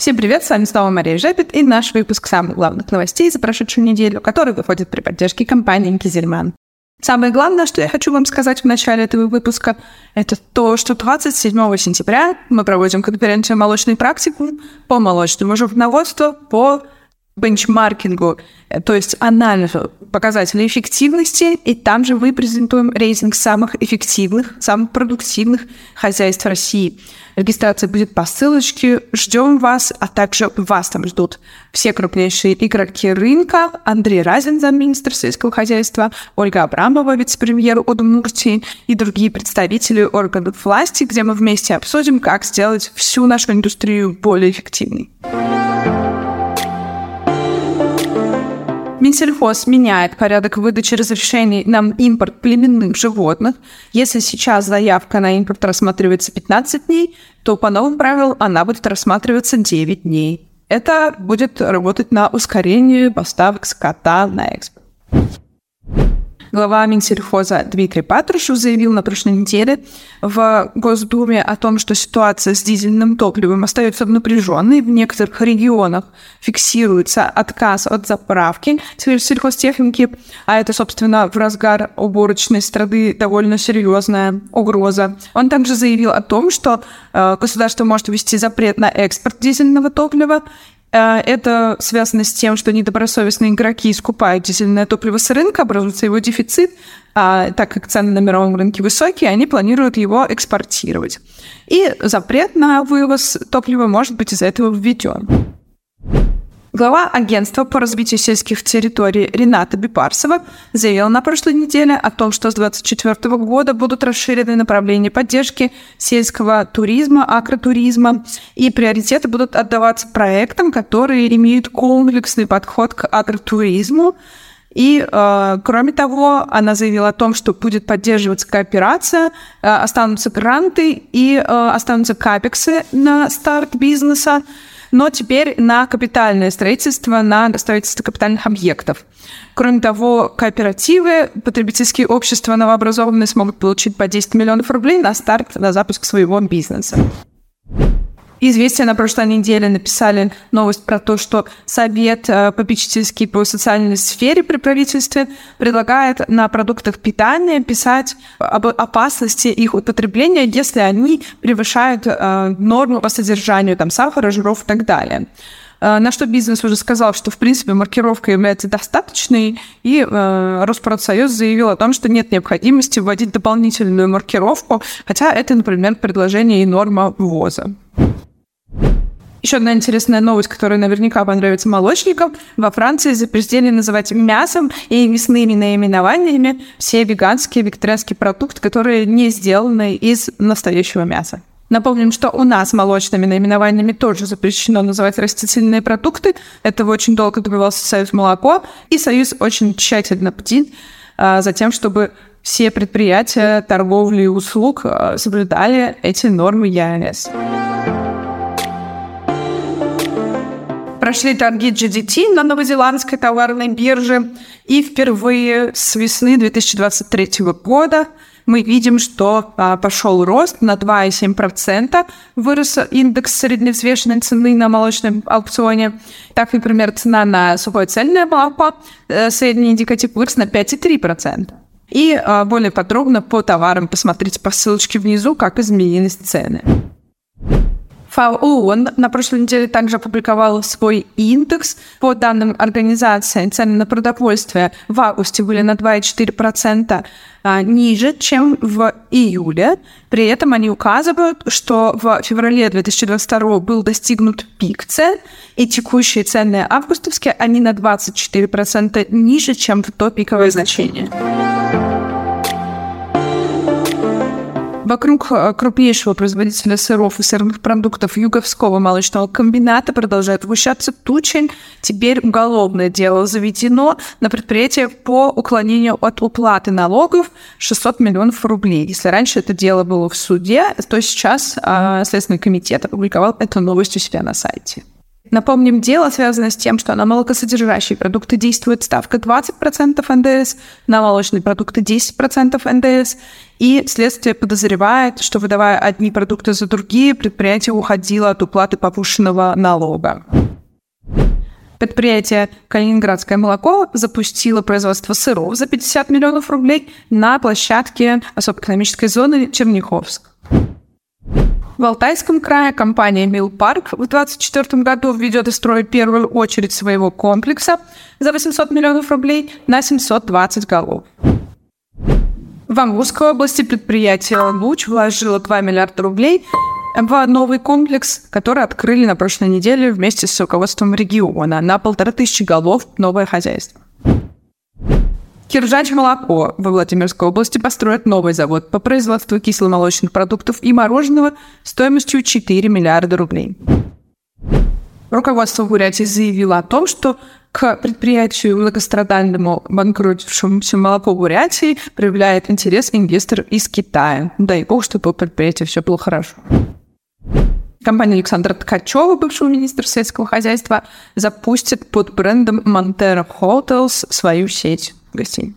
Всем привет, с вами снова Мария Жепет и наш выпуск самых главных новостей за прошедшую неделю, который выходит при поддержке компании Кизельман. Самое главное, что я хочу вам сказать в начале этого выпуска, это то, что 27 сентября мы проводим конференцию «Молочный практикум» по молочному животноводству, по бенчмаркингу, э, то есть анализу показателей эффективности, и там же мы презентуем рейтинг самых эффективных, самых продуктивных хозяйств России. Регистрация будет по ссылочке. Ждем вас, а также вас там ждут все крупнейшие игроки рынка. Андрей Разин, замминистра сельского хозяйства, Ольга Абрамова, вице-премьер Удмуртии и другие представители органов власти, где мы вместе обсудим, как сделать всю нашу индустрию более эффективной. Минсельхоз меняет порядок выдачи разрешений на импорт племенных животных. Если сейчас заявка на импорт рассматривается 15 дней, то по новым правилам она будет рассматриваться 9 дней. Это будет работать на ускорение поставок скота на экспорт. Глава Минсельхоза Дмитрий Патрушев заявил на прошлой неделе в Госдуме о том, что ситуация с дизельным топливом остается напряженной. В некоторых регионах фиксируется отказ от заправки сельхозтехники, а это, собственно, в разгар уборочной страны довольно серьезная угроза. Он также заявил о том, что э, государство может ввести запрет на экспорт дизельного топлива это связано с тем, что недобросовестные игроки скупают дизельное топливо с рынка, образуется его дефицит, а так как цены на мировом рынке высокие, они планируют его экспортировать. И запрет на вывоз топлива может быть из-за этого введен. Глава агентства по развитию сельских территорий Рената Бипарсова заявила на прошлой неделе о том, что с 2024 года будут расширены направления поддержки сельского туризма, агротуризма, и приоритеты будут отдаваться проектам, которые имеют комплексный подход к агротуризму, и, э, кроме того, она заявила о том, что будет поддерживаться кооперация, э, останутся гранты и э, останутся капексы на старт бизнеса но теперь на капитальное строительство, на строительство капитальных объектов. Кроме того, кооперативы, потребительские общества новообразованные смогут получить по 10 миллионов рублей на старт, на запуск своего бизнеса. Известия на прошлой неделе написали новость про то, что Совет э, попечительский по социальной сфере при правительстве предлагает на продуктах питания писать об опасности их употребления, если они превышают э, норму по содержанию там, сахара, жиров и так далее. Э, на что бизнес уже сказал, что, в принципе, маркировка является достаточной, и э, Роспродсоюз заявил о том, что нет необходимости вводить дополнительную маркировку, хотя это, например, предложение и норма ввоза. Еще одна интересная новость, которая наверняка понравится молочникам. Во Франции запретили называть мясом и мясными наименованиями все веганские, вегетарианские продукты, которые не сделаны из настоящего мяса. Напомним, что у нас молочными наименованиями тоже запрещено называть растительные продукты. Этого очень долго добивался Союз молоко, и Союз очень тщательно бдит а, за тем, чтобы все предприятия торговли и услуг а, соблюдали эти нормы ЯНС. Прошли торги GDT на новозеландской товарной бирже, и впервые с весны 2023 года мы видим, что а, пошел рост на 2,7%, вырос индекс средневзвешенной цены на молочном аукционе. Так, например, цена на сухое цельное молоко, э, средний индикатив вырос на 5,3%. И а, более подробно по товарам посмотрите по ссылочке внизу, как изменились цены. ФАО на прошлой неделе также опубликовал свой индекс. По данным организации, цены на продовольствие в августе были на 2,4% а, ниже, чем в июле. При этом они указывают, что в феврале 2022 был достигнут пик цен, и текущие цены августовские, они на 24% ниже, чем в то пиковое значение. Вокруг э, крупнейшего производителя сыров и сырных продуктов Юговского молочного комбината продолжает вращаться тучи. Теперь уголовное дело заведено на предприятие по уклонению от уплаты налогов 600 миллионов рублей. Если раньше это дело было в суде, то сейчас э, Следственный комитет опубликовал эту новость у себя на сайте. Напомним, дело связано с тем, что на молокосодержащие продукты действует ставка 20% НДС, на молочные продукты 10% НДС, и следствие подозревает, что выдавая одни продукты за другие, предприятие уходило от уплаты повышенного налога. Предприятие «Калининградское молоко» запустило производство сыров за 50 миллионов рублей на площадке особой экономической зоны Черняховск. В Алтайском крае компания «Милпарк» в 2024 году введет из строя первую очередь своего комплекса за 800 миллионов рублей на 720 голов. В Амурской области предприятие «Луч» вложило 2 миллиарда рублей в новый комплекс, который открыли на прошлой неделе вместе с руководством региона на полторы тысячи голов новое хозяйство. Киржач молоко во Владимирской области построит новый завод по производству кисломолочных продуктов и мороженого стоимостью 4 миллиарда рублей. Руководство Бурятии заявило о том, что к предприятию многострадальному банкротившемуся молоко Бурятии проявляет интерес инвестор из Китая. Дай бог, чтобы у предприятия все было хорошо. Компания Александра Ткачева, бывшего министра сельского хозяйства, запустит под брендом Montero Hotels свою сеть гостиниц.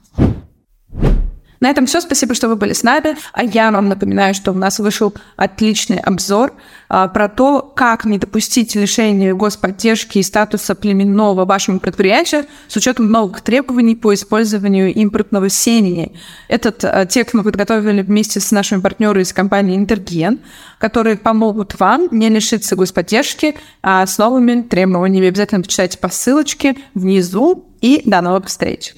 На этом все. Спасибо, что вы были с нами. А я вам напоминаю, что у нас вышел отличный обзор а, про то, как не допустить лишения господдержки и статуса племенного вашему предприятию с учетом новых требований по использованию импортного семени. Этот а, текст мы подготовили вместе с нашими партнерами из компании Интерген, которые помогут вам не лишиться господдержки а, с новыми требованиями. Обязательно почитайте по ссылочке внизу и до новых встреч.